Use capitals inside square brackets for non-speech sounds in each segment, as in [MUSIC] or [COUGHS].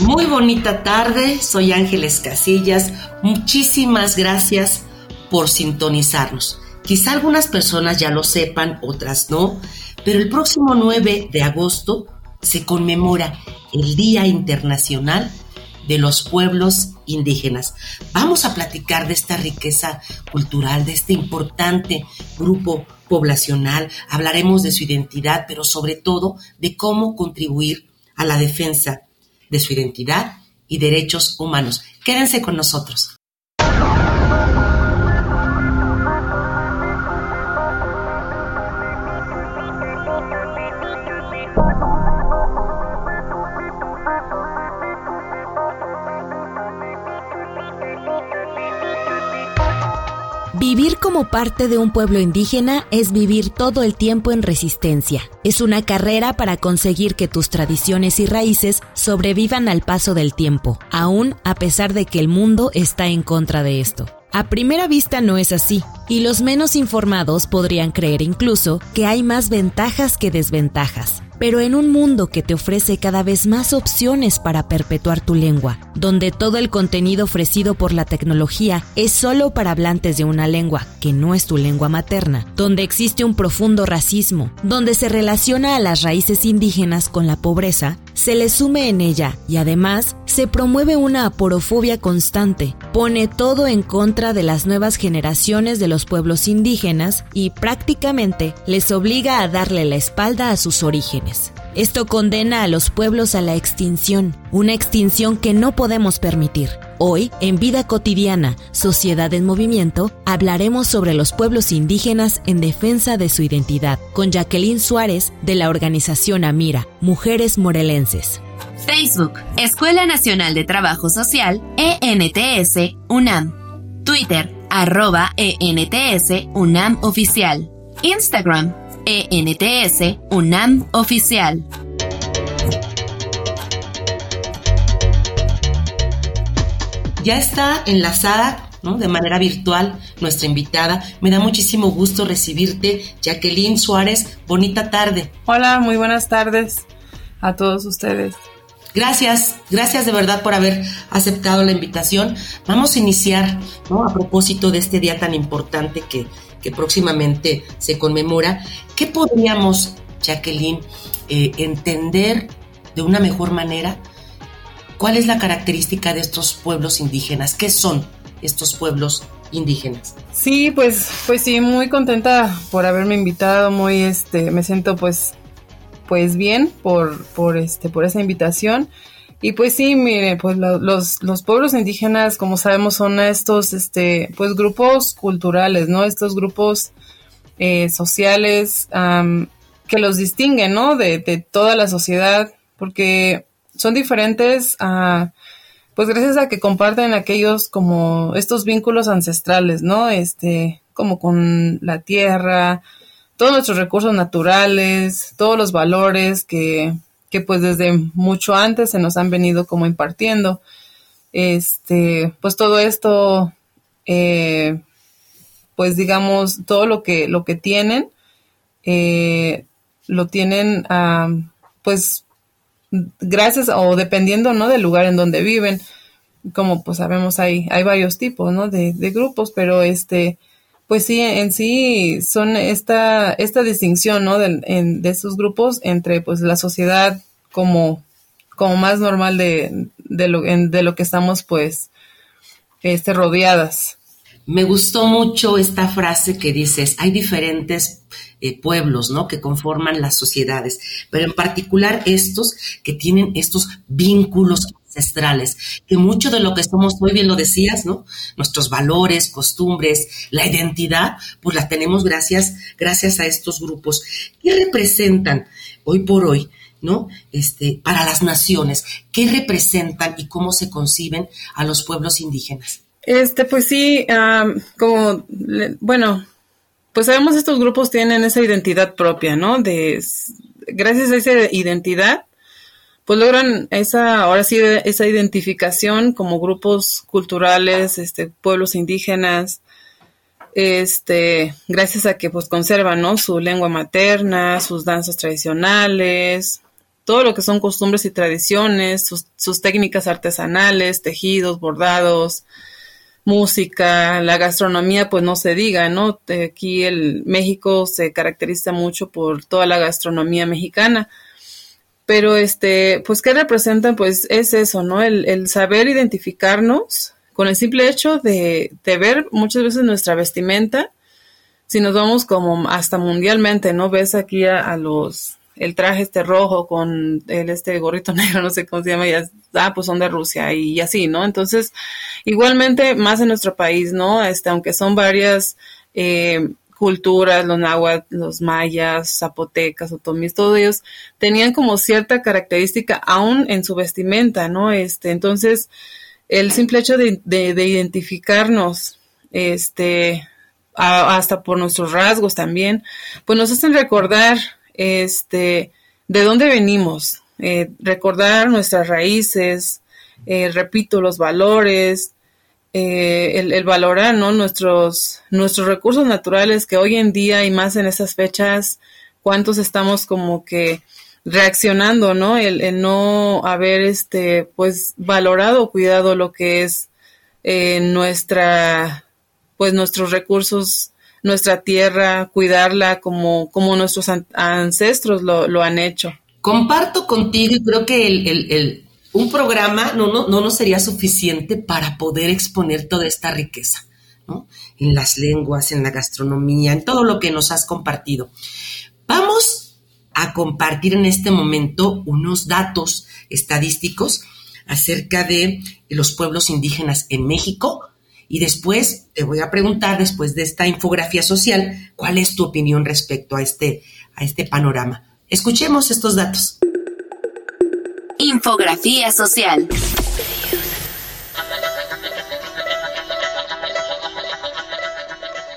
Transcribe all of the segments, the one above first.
Muy bonita tarde, soy Ángeles Casillas. Muchísimas gracias por sintonizarnos. Quizá algunas personas ya lo sepan, otras no, pero el próximo 9 de agosto se conmemora el Día Internacional de los Pueblos Indígenas. Vamos a platicar de esta riqueza cultural, de este importante grupo poblacional. Hablaremos de su identidad, pero sobre todo de cómo contribuir a la defensa de su identidad y derechos humanos. Quédense con nosotros. Como parte de un pueblo indígena es vivir todo el tiempo en resistencia. Es una carrera para conseguir que tus tradiciones y raíces sobrevivan al paso del tiempo, aún a pesar de que el mundo está en contra de esto. A primera vista no es así, y los menos informados podrían creer incluso que hay más ventajas que desventajas pero en un mundo que te ofrece cada vez más opciones para perpetuar tu lengua, donde todo el contenido ofrecido por la tecnología es solo para hablantes de una lengua que no es tu lengua materna, donde existe un profundo racismo, donde se relaciona a las raíces indígenas con la pobreza, se le sume en ella y además se promueve una aporofobia constante, pone todo en contra de las nuevas generaciones de los pueblos indígenas y prácticamente les obliga a darle la espalda a sus orígenes. Esto condena a los pueblos a la extinción, una extinción que no podemos permitir. Hoy, en Vida Cotidiana, Sociedad en Movimiento, hablaremos sobre los pueblos indígenas en defensa de su identidad, con Jacqueline Suárez de la organización Amira, Mujeres Morelenses. Facebook, Escuela Nacional de Trabajo Social, ENTS, UNAM. Twitter, arroba ENTS, UNAM Oficial. Instagram, ENTS, UNAM Oficial. Ya está enlazada ¿no? de manera virtual nuestra invitada. Me da muchísimo gusto recibirte, Jacqueline Suárez. Bonita tarde. Hola, muy buenas tardes a todos ustedes. Gracias, gracias de verdad por haber aceptado la invitación. Vamos a iniciar, ¿no? A propósito de este día tan importante que, que próximamente se conmemora, ¿qué podríamos, Jacqueline, eh, entender de una mejor manera? ¿Cuál es la característica de estos pueblos indígenas? ¿Qué son estos pueblos indígenas? Sí, pues, pues sí, muy contenta por haberme invitado, muy este, me siento pues, pues bien por, por este, por esa invitación. Y pues sí, mire, pues los, los pueblos indígenas, como sabemos, son estos, este, pues grupos culturales, ¿no? Estos grupos eh, sociales que los distinguen, ¿no? De, de, toda la sociedad, porque son diferentes a, pues gracias a que comparten aquellos como estos vínculos ancestrales, ¿no? Este, como con la tierra, todos nuestros recursos naturales, todos los valores que, que pues desde mucho antes se nos han venido como impartiendo. Este, pues todo esto, eh, pues digamos, todo lo que, lo que tienen, eh, lo tienen, pues, gracias o dependiendo, ¿no? Del lugar en donde viven. Como pues sabemos, hay, hay varios tipos, ¿no? De, de grupos, pero este, pues sí, en sí son esta, esta distinción, ¿no? De, de estos grupos entre, pues, la sociedad como, como más normal de, de, lo, de lo que estamos, pues, este, rodeadas. Me gustó mucho esta frase que dices, hay diferentes eh, pueblos, ¿no? Que conforman las sociedades, pero en particular estos que tienen estos vínculos que mucho de lo que somos hoy, bien lo decías, ¿no? Nuestros valores, costumbres, la identidad, pues la tenemos gracias, gracias a estos grupos. ¿Qué representan hoy por hoy, ¿no? Este, para las naciones, ¿qué representan y cómo se conciben a los pueblos indígenas? Este, pues sí, como, bueno, pues sabemos estos grupos tienen esa identidad propia, ¿no? De, gracias a esa identidad, pues logran esa, ahora sí, esa identificación como grupos culturales, este, pueblos indígenas, este, gracias a que pues conservan, ¿no? Su lengua materna, sus danzas tradicionales, todo lo que son costumbres y tradiciones, sus, sus técnicas artesanales, tejidos, bordados, música, la gastronomía, pues no se diga, ¿no? Aquí el México se caracteriza mucho por toda la gastronomía mexicana. Pero este, pues, ¿qué representan? Pues es eso, ¿no? El, saber identificarnos con el simple hecho de, de, ver muchas veces nuestra vestimenta. Si nos vamos como hasta mundialmente, ¿no? Ves aquí a los el traje este rojo con el este gorrito [LAUGHS] negro, no sé cómo se llama, y ah, pues son de Rusia y, así, ¿no? Entonces, igualmente más en nuestro país, ¿no? Este, aunque son varias eh, culturas, los náhuatl, los mayas, zapotecas, otomíes, todos ellos tenían como cierta característica aún en su vestimenta, ¿no? Este, entonces, el simple hecho de, de, identificarnos, este, hasta por nuestros rasgos también, pues nos hacen recordar este, de dónde venimos, eh, recordar nuestras raíces, eh, repito, los valores, eh, el, valorar ¿no? nuestros, nuestros recursos naturales que hoy en día y más en esas fechas, cuántos estamos como que reaccionando, ¿no? El, no haber este, pues, valorado, cuidado lo que es nuestra, pues, nuestros recursos nuestra tierra, cuidarla como, como nuestros ancestros lo, han hecho. Comparto contigo y creo que el, un programa no, no, no nos sería suficiente para poder exponer toda esta riqueza, ¿no? En las lenguas, en la gastronomía, en todo lo que nos has compartido. Vamos a compartir en este momento unos datos estadísticos acerca de los pueblos indígenas en México y después te voy a preguntar, después de esta infografía social, cuál es tu opinión respecto a este, a este panorama. Escuchemos estos datos. Infografía social.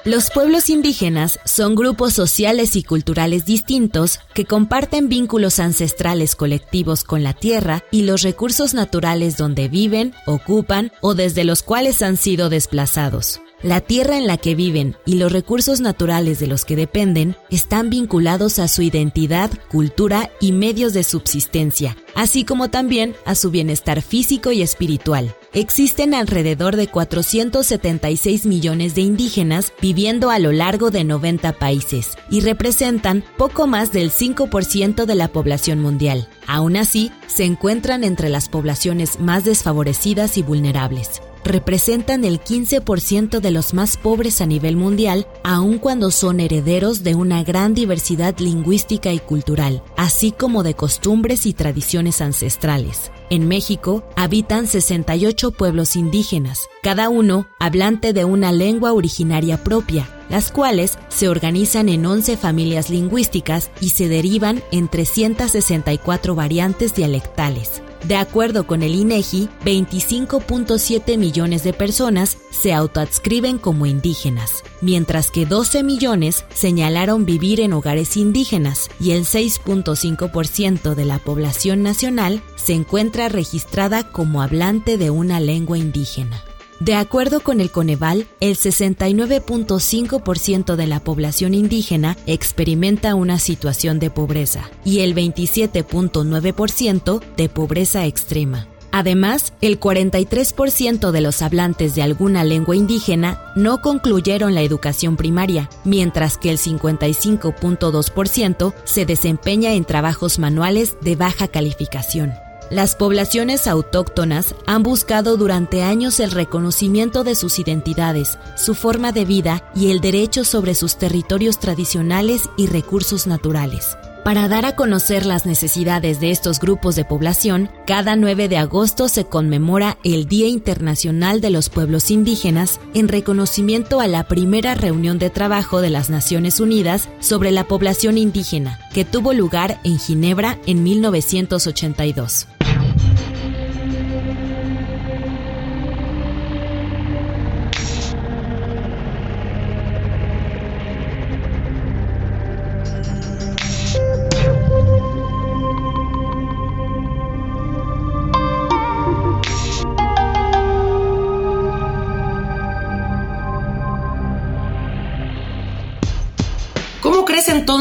Los pueblos indígenas son grupos sociales y culturales distintos que comparten vínculos ancestrales colectivos con la tierra y los recursos naturales donde viven, ocupan o desde los cuales han sido desplazados. La tierra en la que viven y los recursos naturales de los que dependen están vinculados a su identidad, cultura y medios de subsistencia, así como también a su bienestar físico y espiritual. Existen alrededor de 476 millones de indígenas viviendo a lo largo de 90 países y representan poco más del 5% de la población mundial. Aún así, se encuentran entre las poblaciones más desfavorecidas y vulnerables representan el 15% de los más pobres a nivel mundial, aun cuando son herederos de una gran diversidad lingüística y cultural, así como de costumbres y tradiciones ancestrales. En México habitan 68 pueblos indígenas, cada uno hablante de una lengua originaria propia, las cuales se organizan en 11 familias lingüísticas y se derivan en 364 variantes dialectales. De acuerdo con el INEGI, 25.7 millones de personas se autoadscriben como indígenas, mientras que 12 millones señalaron vivir en hogares indígenas y el 6.5% de la población nacional se encuentra registrada como hablante de una lengua indígena. De acuerdo con el Coneval, el 69.5% de la población indígena experimenta una situación de pobreza y el 27.9% de pobreza extrema. Además, el 43% de los hablantes de alguna lengua indígena no concluyeron la educación primaria, mientras que el 55.2% se desempeña en trabajos manuales de baja calificación. Las poblaciones autóctonas han buscado durante años el reconocimiento de sus identidades, su forma de vida y el derecho sobre sus territorios tradicionales y recursos naturales. Para dar a conocer las necesidades de estos grupos de población, cada 9 de agosto se conmemora el Día Internacional de los Pueblos Indígenas en reconocimiento a la primera reunión de trabajo de las Naciones Unidas sobre la población indígena, que tuvo lugar en Ginebra en 1982.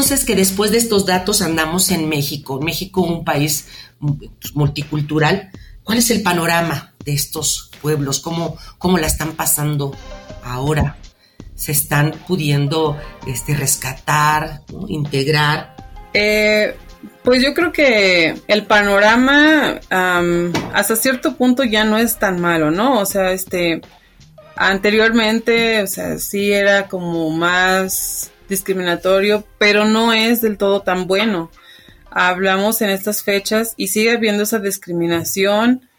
Entonces que después de estos datos andamos en México? México, un país multicultural. ¿Cuál es el panorama de estos pueblos? ¿Cómo, cómo la están pasando ahora? ¿Se están pudiendo este, rescatar, integrar? Eh, pues yo creo que el panorama hasta cierto punto ya no es tan malo, ¿no? O sea, este anteriormente, o sea, sí era como más discriminatorio, pero no es del todo tan bueno. Hablamos en estas fechas y sigue habiendo esa discriminación,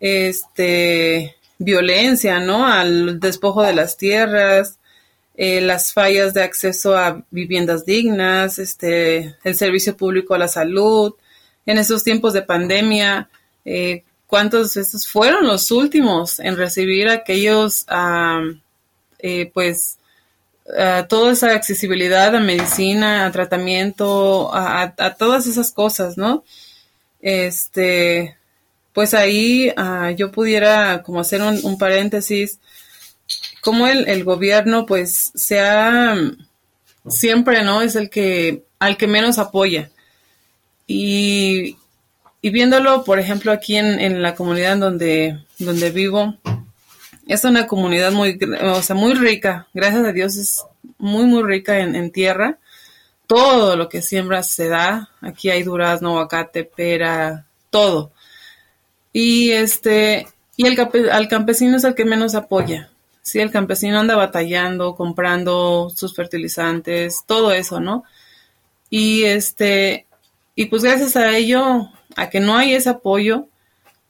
este, violencia, ¿no? Al despojo de las tierras, eh, las fallas de acceso a viviendas dignas, este, el servicio público a la salud. En esos tiempos de pandemia, eh, ¿cuántos de estos fueron los últimos en recibir aquellos, eh, pues, toda esa accesibilidad a medicina, a tratamiento, a, todas esas cosas, ¿no? Este, pues ahí ah, yo pudiera como hacer un, paréntesis, como el, el, gobierno pues sea siempre, ¿no? Es el que, al que menos apoya. Y, y viéndolo, por ejemplo, aquí en, en la comunidad donde, donde vivo, es una comunidad muy, o sea, muy rica. Gracias a Dios es muy, muy rica en, tierra. Todo lo que siembra se da. Aquí hay durazno, aguacate, pera, todo. Y este, y el al campesino es el que menos apoya. Sí, el campesino anda batallando, comprando sus fertilizantes, todo eso, ¿no? Y este, y pues gracias a ello, a que no hay ese apoyo,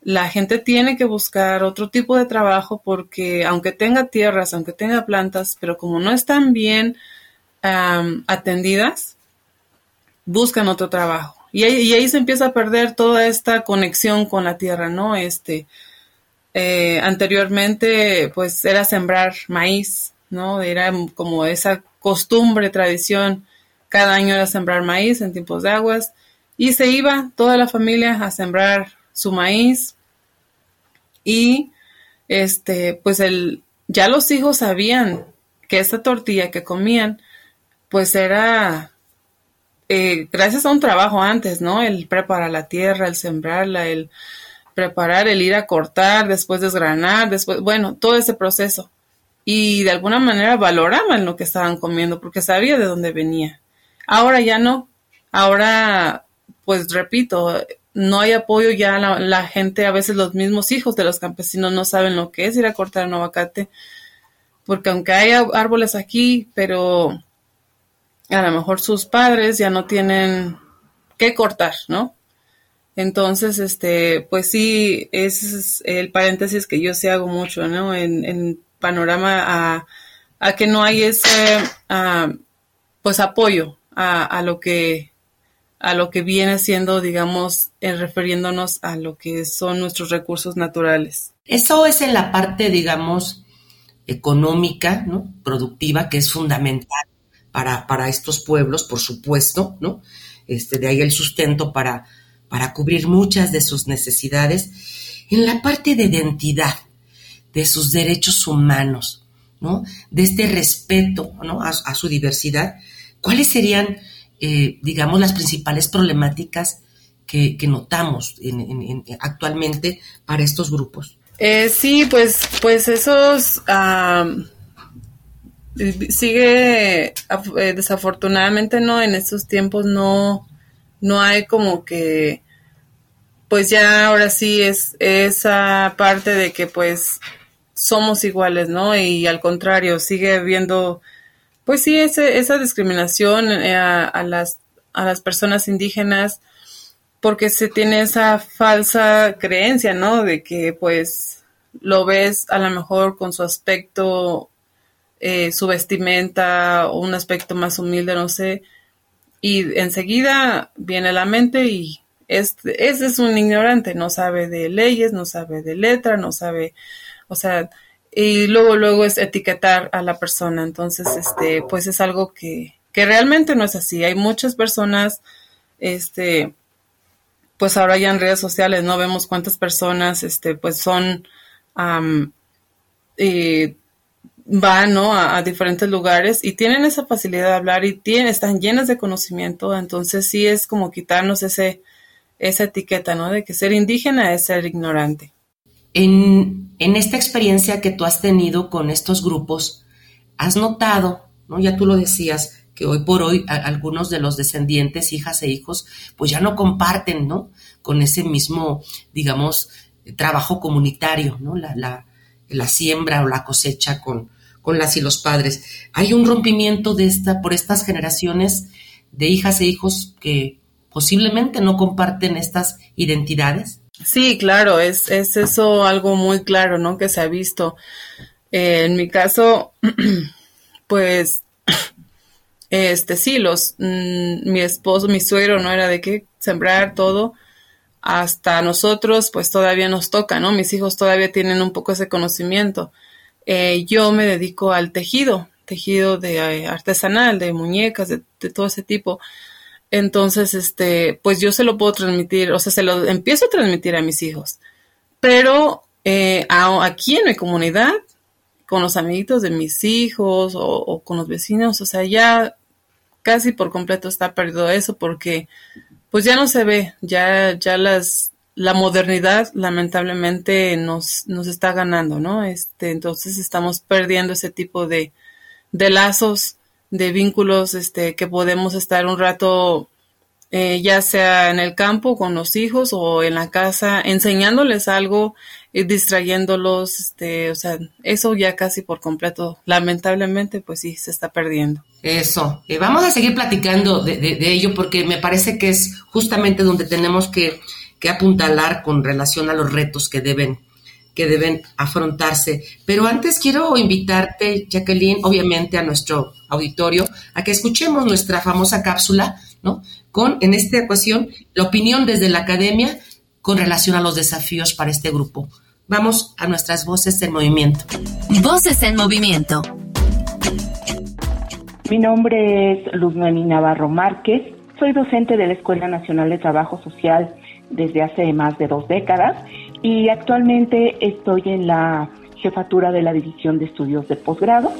la gente tiene que buscar otro tipo de trabajo porque aunque tenga tierras, aunque tenga plantas, pero como no están bien atendidas, buscan otro trabajo. Y ahí, se empieza a perder toda esta conexión con la tierra, ¿no? Este, eh, anteriormente, pues era sembrar maíz, ¿no? Era como esa costumbre, tradición. Cada año era sembrar maíz en tiempos de aguas. Y se iba toda la familia a sembrar su maíz y este pues el ya los hijos sabían que esta tortilla que comían pues era eh, gracias a un trabajo antes, ¿no? El preparar la tierra, el sembrarla, el preparar, el ir a cortar, después desgranar, después, bueno, todo ese proceso. Y de alguna manera valoraban lo que estaban comiendo porque sabía de dónde venía. Ahora ya no. Ahora, pues repito, no hay apoyo ya la, gente, a veces los mismos hijos de los campesinos no saben lo que es ir a cortar un aguacate, porque aunque hay árboles aquí, pero a lo mejor sus padres ya no tienen que cortar, ¿no? Entonces, este, pues sí, ese es el paréntesis que yo sí hago mucho, ¿no? En, panorama a, a, que no hay ese, ah, pues apoyo a, a lo que a lo que viene siendo, digamos, en refiriéndonos a lo que son nuestros recursos naturales. Eso es en la parte, digamos, económica, ¿no? Productiva, que es fundamental para, para estos pueblos, por supuesto, ¿no? Este, de ahí el sustento para, para cubrir muchas de sus necesidades. En la parte de identidad, de sus derechos humanos, ¿no? De este respeto, ¿no? a su diversidad, ¿cuáles serían eh, digamos, las principales problemáticas que, notamos actualmente para estos grupos? Eh, sí, pues, pues esos sigue eh, desafortunadamente no en estos tiempos no no hay como que pues ya ahora sí es esa parte de que pues somos iguales, ¿no? Y al contrario, sigue habiendo pues sí, esa discriminación eh, a, las, a las personas indígenas porque se tiene esa falsa creencia, ¿no? De que pues lo ves a lo mejor con su aspecto, eh, su vestimenta o un aspecto más humilde, no sé, y enseguida viene la mente y este, ese es un ignorante, no sabe de leyes, no sabe de letra, no sabe, o sea, y luego luego es etiquetar a la persona, entonces este, pues es algo que, que realmente no es así. Hay muchas personas, este, pues ahora ya en redes sociales no vemos cuántas personas, este, pues son, van, ¿no? A, diferentes lugares y tienen esa facilidad de hablar y tienen, están llenas de conocimiento, entonces sí es como quitarnos ese, esa etiqueta, ¿no? De que ser indígena es ser ignorante. En, esta experiencia que tú has tenido con estos grupos, has notado, ¿no? Ya tú lo decías, que hoy por hoy algunos de los descendientes, hijas e hijos, pues ya no comparten, ¿no? Con ese mismo, digamos, trabajo comunitario, ¿no? La, la, la siembra o la cosecha con, con las y los padres. Hay un rompimiento de esta, por estas generaciones de hijas e hijos que posiblemente no comparten estas identidades. Sí, claro, es, es eso algo muy claro, ¿no? Que se ha visto. Eh, en mi caso, [CLEARS THROAT] pues [CLEARS THROAT] este, sí, los, mm, mi esposo, mi suegro, no era de qué sembrar todo. Hasta nosotros, pues todavía nos toca, ¿no? Mis hijos todavía tienen un poco ese conocimiento. Eh, yo me dedico al tejido, tejido de eh, artesanal, de muñecas, de, todo ese tipo. Entonces, este, pues yo se lo puedo transmitir, o sea, se lo empiezo a transmitir a mis hijos. Pero eh, aquí en mi comunidad, con los amiguitos de mis hijos o, o, con los vecinos, o sea, ya casi por completo está perdido eso porque pues ya no se ve, ya, ya las, la modernidad lamentablemente nos, nos está ganando, ¿no? Este, entonces estamos perdiendo ese tipo de, de lazos, de vínculos, este, que podemos estar un rato eh, ya sea en el campo con los hijos o en la casa, enseñándoles algo, y distrayéndolos, este, o sea, eso ya casi por completo, lamentablemente, pues sí, se está perdiendo. Eso, eh, vamos a seguir platicando de, de, ello porque me parece que es justamente donde tenemos que, que apuntalar con relación a los retos que deben que deben afrontarse. Pero antes quiero invitarte, Jacqueline, obviamente a nuestro auditorio, a que escuchemos nuestra famosa cápsula, ¿no? Con, en esta ecuación, la opinión desde la academia con relación a los desafíos para este grupo. Vamos a nuestras voces en movimiento. Voces en movimiento. Mi nombre es Luz Noemí Navarro Márquez. Soy docente de la Escuela Nacional de Trabajo Social desde hace más de dos décadas y actualmente estoy en la jefatura de la División de Estudios de Posgrado.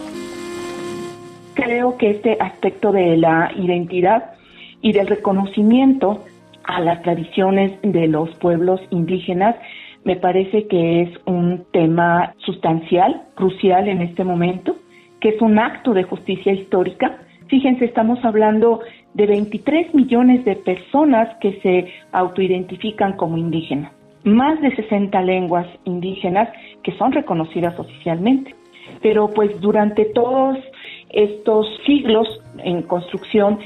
Creo que este aspecto de la identidad y del reconocimiento a las tradiciones de los pueblos indígenas me parece que es un tema sustancial, crucial en este momento, que es un acto de justicia histórica. Fíjense, estamos hablando de 23 millones de personas que se autoidentifican como indígenas, más de 60 lenguas indígenas que son reconocidas oficialmente. Pero pues durante todos estos siglos en construcción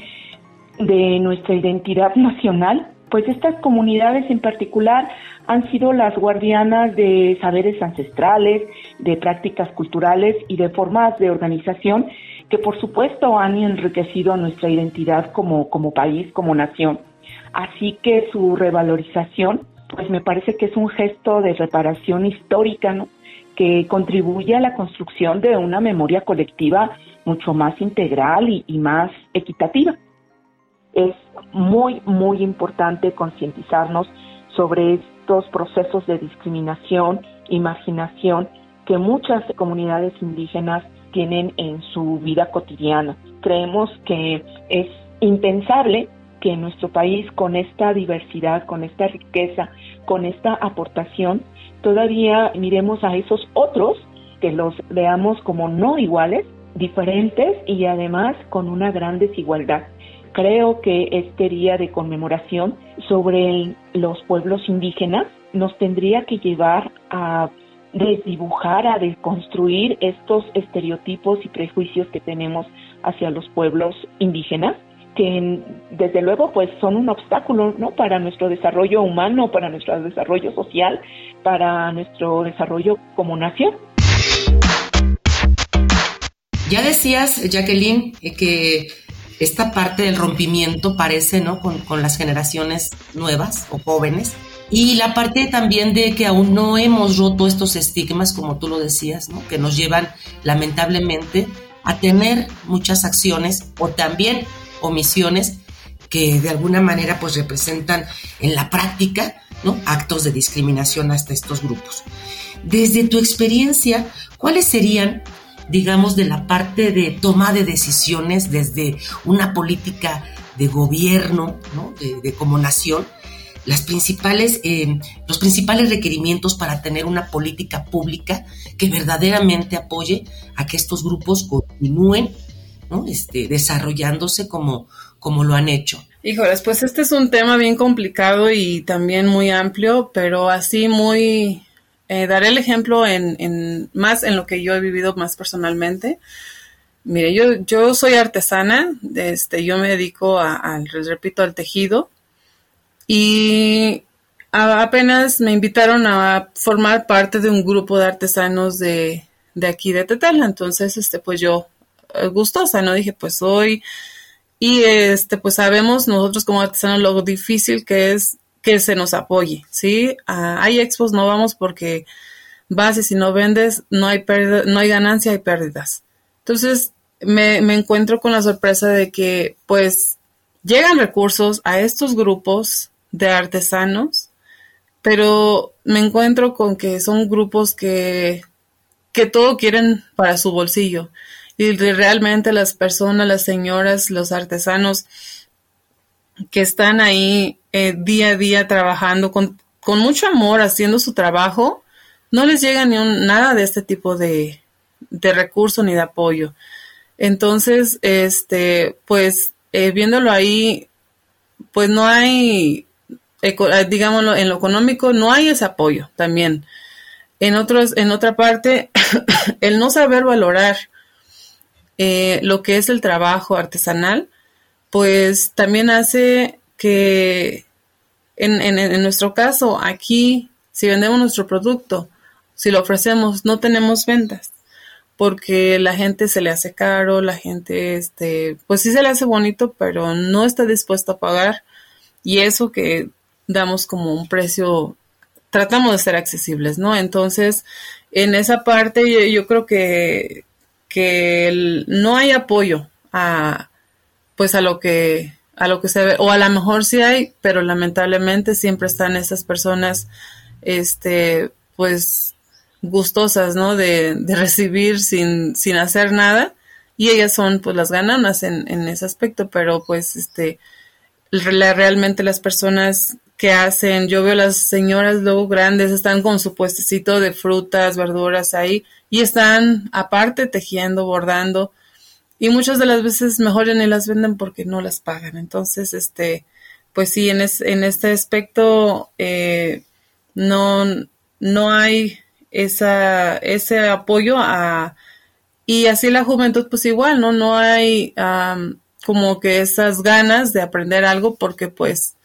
de nuestra identidad nacional, pues estas comunidades en particular han sido las guardianas de saberes ancestrales, de prácticas culturales y de formas de organización que por supuesto han enriquecido nuestra identidad como, como país, como nación. Así que su revalorización, pues me parece que es un gesto de reparación histórica, que contribuye a la construcción de una memoria colectiva mucho más integral y, y más equitativa es muy, muy importante concientizarnos sobre estos procesos de discriminación y marginación que muchas comunidades indígenas tienen en su vida cotidiana. Creemos que es impensable que en nuestro país, con esta diversidad, con esta riqueza, con esta aportación, todavía miremos a esos otros, que los veamos como no iguales, diferentes y además con una gran desigualdad. Creo que este día de conmemoración sobre los pueblos indígenas nos tendría que llevar a desdibujar, a desconstruir estos estereotipos y prejuicios que tenemos hacia los pueblos indígenas, que desde luego pues son un obstáculo ¿no? para nuestro desarrollo humano, para nuestro desarrollo social, para nuestro desarrollo como nación. Ya decías, Jacqueline, eh, que esta parte del rompimiento parece, ¿no? Con, con, las generaciones nuevas o jóvenes. Y la parte también de que aún no hemos roto estos estigmas, como tú lo decías, ¿no? Que nos llevan lamentablemente a tener muchas acciones o también omisiones que de alguna manera pues representan en la práctica ¿no? actos de discriminación hasta estos grupos. Desde tu experiencia, ¿cuáles serían, digamos, de la parte de toma de decisiones desde una política de gobierno, ¿no? de, como nación, las principales, eh, los principales requerimientos para tener una política pública que verdaderamente apoye a que estos grupos continúen este, desarrollándose como, como lo han hecho. Híjoles, pues este es un tema bien complicado y también muy amplio, pero así muy... Eh, daré el ejemplo en, más en lo que yo he vivido más personalmente. Mire, yo, yo soy artesana, este, yo me dedico a, repito, al tejido y apenas me invitaron a formar parte de un grupo de artesanos de, de aquí de Tetela. Entonces, este, pues yo gustosa, ¿no? Dije, pues hoy, y este, pues sabemos nosotros como artesanos lo difícil que es que se nos apoye, ¿sí? Ah, hay expos, no vamos porque vas y si no vendes, no hay pérdida, no hay ganancia, hay pérdidas. Entonces, me, me encuentro con la sorpresa de que, pues, llegan recursos a estos grupos de artesanos, pero me encuentro con que son grupos que, que todo quieren para su bolsillo y realmente las personas, las señoras, los artesanos que están ahí eh, día a día trabajando con, con, mucho amor, haciendo su trabajo, no les llega ni un, nada de este tipo de, de recurso ni de apoyo. Entonces, este, pues, eh, viéndolo ahí, pues no hay, eh, digámoslo, en lo económico no hay ese apoyo también. En otros, en otra parte, [COUGHS] el no saber valorar eh, lo que es el trabajo artesanal, pues también hace que en, en, nuestro caso, aquí, si vendemos nuestro producto, si lo ofrecemos, no tenemos ventas porque la gente se le hace caro, la gente, este, pues sí se le hace bonito, pero no está dispuesto a pagar. Y eso que damos como un precio, tratamos de ser accesibles, ¿no? Entonces, en esa parte yo creo que, que no hay apoyo a pues a lo que a lo que se ve o a lo mejor sí hay pero lamentablemente siempre están esas personas este pues gustosas no de, de recibir sin sin hacer nada y ellas son pues las gananas en, en ese aspecto pero pues este realmente las personas que hacen, yo veo las señoras luego grandes, están con su puestecito de frutas, verduras ahí, y están aparte tejiendo, bordando, y muchas de las veces mejor ni las venden porque no las pagan. Entonces, este, pues sí, en, en este aspecto eh, no, no hay esa, ese apoyo a, y así la juventud pues igual, ¿no? No hay como que esas ganas de aprender algo porque pues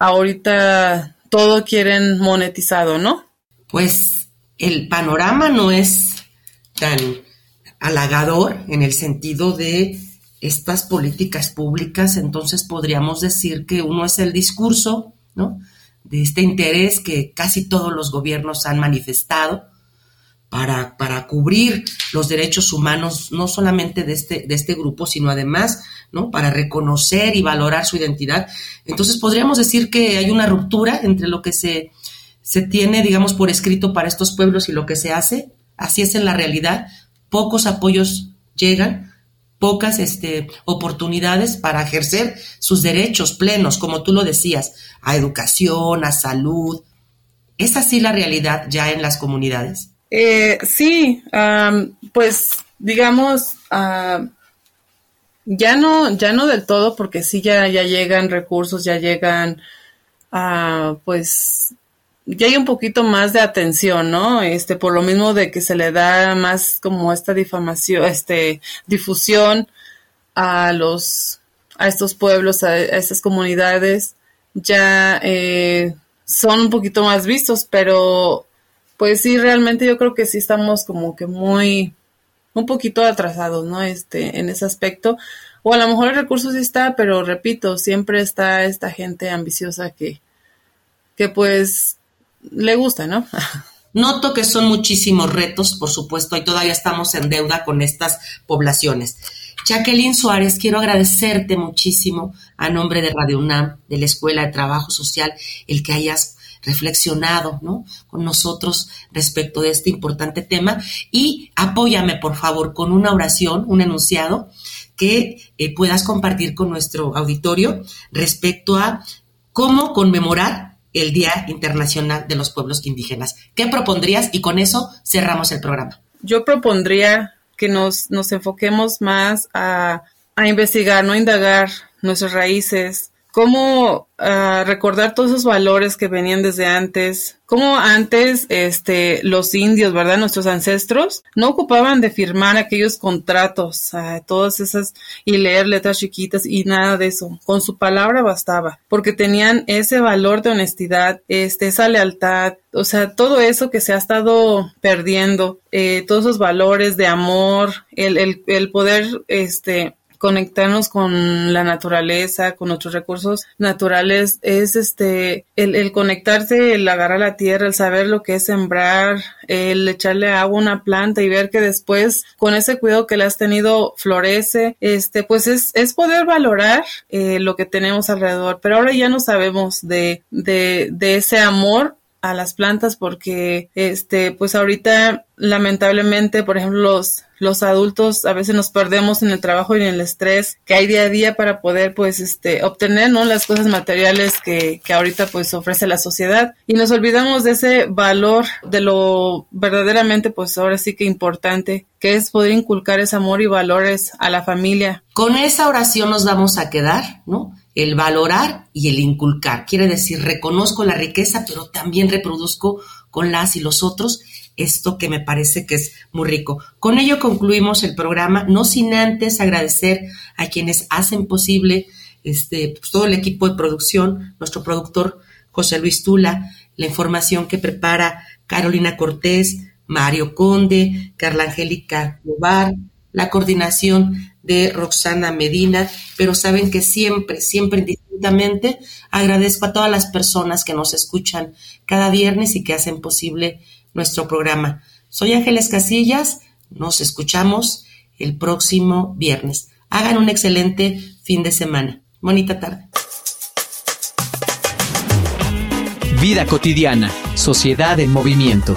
ahorita todo quieren monetizado, ¿no? Pues el panorama no es tan halagador en el sentido de estas políticas públicas, entonces podríamos decir que uno es el discurso, ¿no? De este interés que casi todos los gobiernos han manifestado para, para cubrir los derechos humanos, no solamente de este, de este grupo, sino además, ¿no? Para reconocer y valorar su identidad. Entonces podríamos decir que hay una ruptura entre lo que se se tiene, digamos, por escrito para estos pueblos y lo que se hace, así es en la realidad, pocos apoyos llegan, pocas este, oportunidades para ejercer sus derechos plenos, como tú lo decías, a educación, a salud. ¿Es así la realidad ya en las comunidades? Eh, sí, pues digamos, ya no, ya no del todo, porque sí ya, ya llegan recursos, ya llegan, uh, pues ya hay un poquito más de atención, ¿no? Este, por lo mismo de que se le da más como esta difamación, este, difusión a los, a estos pueblos, a, estas comunidades, ya eh, son un poquito más vistos, pero pues sí, realmente yo creo que sí estamos como que muy, un poquito atrasados, ¿no? Este, en ese aspecto. O a lo mejor el recurso sí está, pero repito, siempre está esta gente ambiciosa que, que pues le gusta, ¿no? [LAUGHS] Noto que son muchísimos retos, por supuesto, y todavía estamos en deuda con estas poblaciones. Jacqueline Suárez, quiero agradecerte muchísimo a nombre de Radio UNAM, de la Escuela de Trabajo Social, el que hayas reflexionado ¿no? con nosotros respecto de este importante tema y apóyame por favor con una oración, un enunciado que eh, puedas compartir con nuestro auditorio respecto a cómo conmemorar el Día Internacional de los Pueblos Indígenas. ¿Qué propondrías? Y con eso cerramos el programa. Yo propondría que nos, nos enfoquemos más a, a investigar, no indagar nuestras raíces, cómo uh, recordar todos esos valores que venían desde antes, cómo antes este, los indios, ¿verdad? Nuestros ancestros no ocupaban de firmar aquellos contratos, uh, todas esas y leer letras chiquitas y nada de eso. Con su palabra bastaba, porque tenían ese valor de honestidad, este, esa lealtad, o sea, todo eso que se ha estado perdiendo, eh, todos esos valores de amor, el, el, el poder, este, conectarnos con la naturaleza, con nuestros recursos naturales, es este, el, el conectarse, el agarrar la tierra, el saber lo que es sembrar, el echarle agua a una planta y ver que después, con ese cuidado que le has tenido, florece, este, pues es, es poder valorar eh, lo que tenemos alrededor. Pero ahora ya no sabemos de, de, de ese amor a las plantas porque este pues ahorita lamentablemente por ejemplo los los adultos a veces nos perdemos en el trabajo y en el estrés que hay día a día para poder pues este obtener no las cosas materiales que, que ahorita pues ofrece la sociedad y nos olvidamos de ese valor de lo verdaderamente pues ahora sí que importante que es poder inculcar ese amor y valores a la familia. Con esa oración nos vamos a quedar, ¿no? El valorar y el inculcar. Quiere decir, reconozco la riqueza, pero también reproduzco con las y los otros esto que me parece que es muy rico. Con ello concluimos el programa, no sin antes agradecer a quienes hacen posible este, pues, todo el equipo de producción, nuestro productor José Luis Tula, la información que prepara Carolina Cortés, Mario Conde, Carla Angélica Lobar, la coordinación de Roxana Medina, pero saben que siempre, siempre indistintamente agradezco a todas las personas que nos escuchan cada viernes y que hacen posible nuestro programa. Soy Ángeles Casillas, nos escuchamos el próximo viernes. Hagan un excelente fin de semana. Bonita tarde. Vida cotidiana, sociedad en movimiento.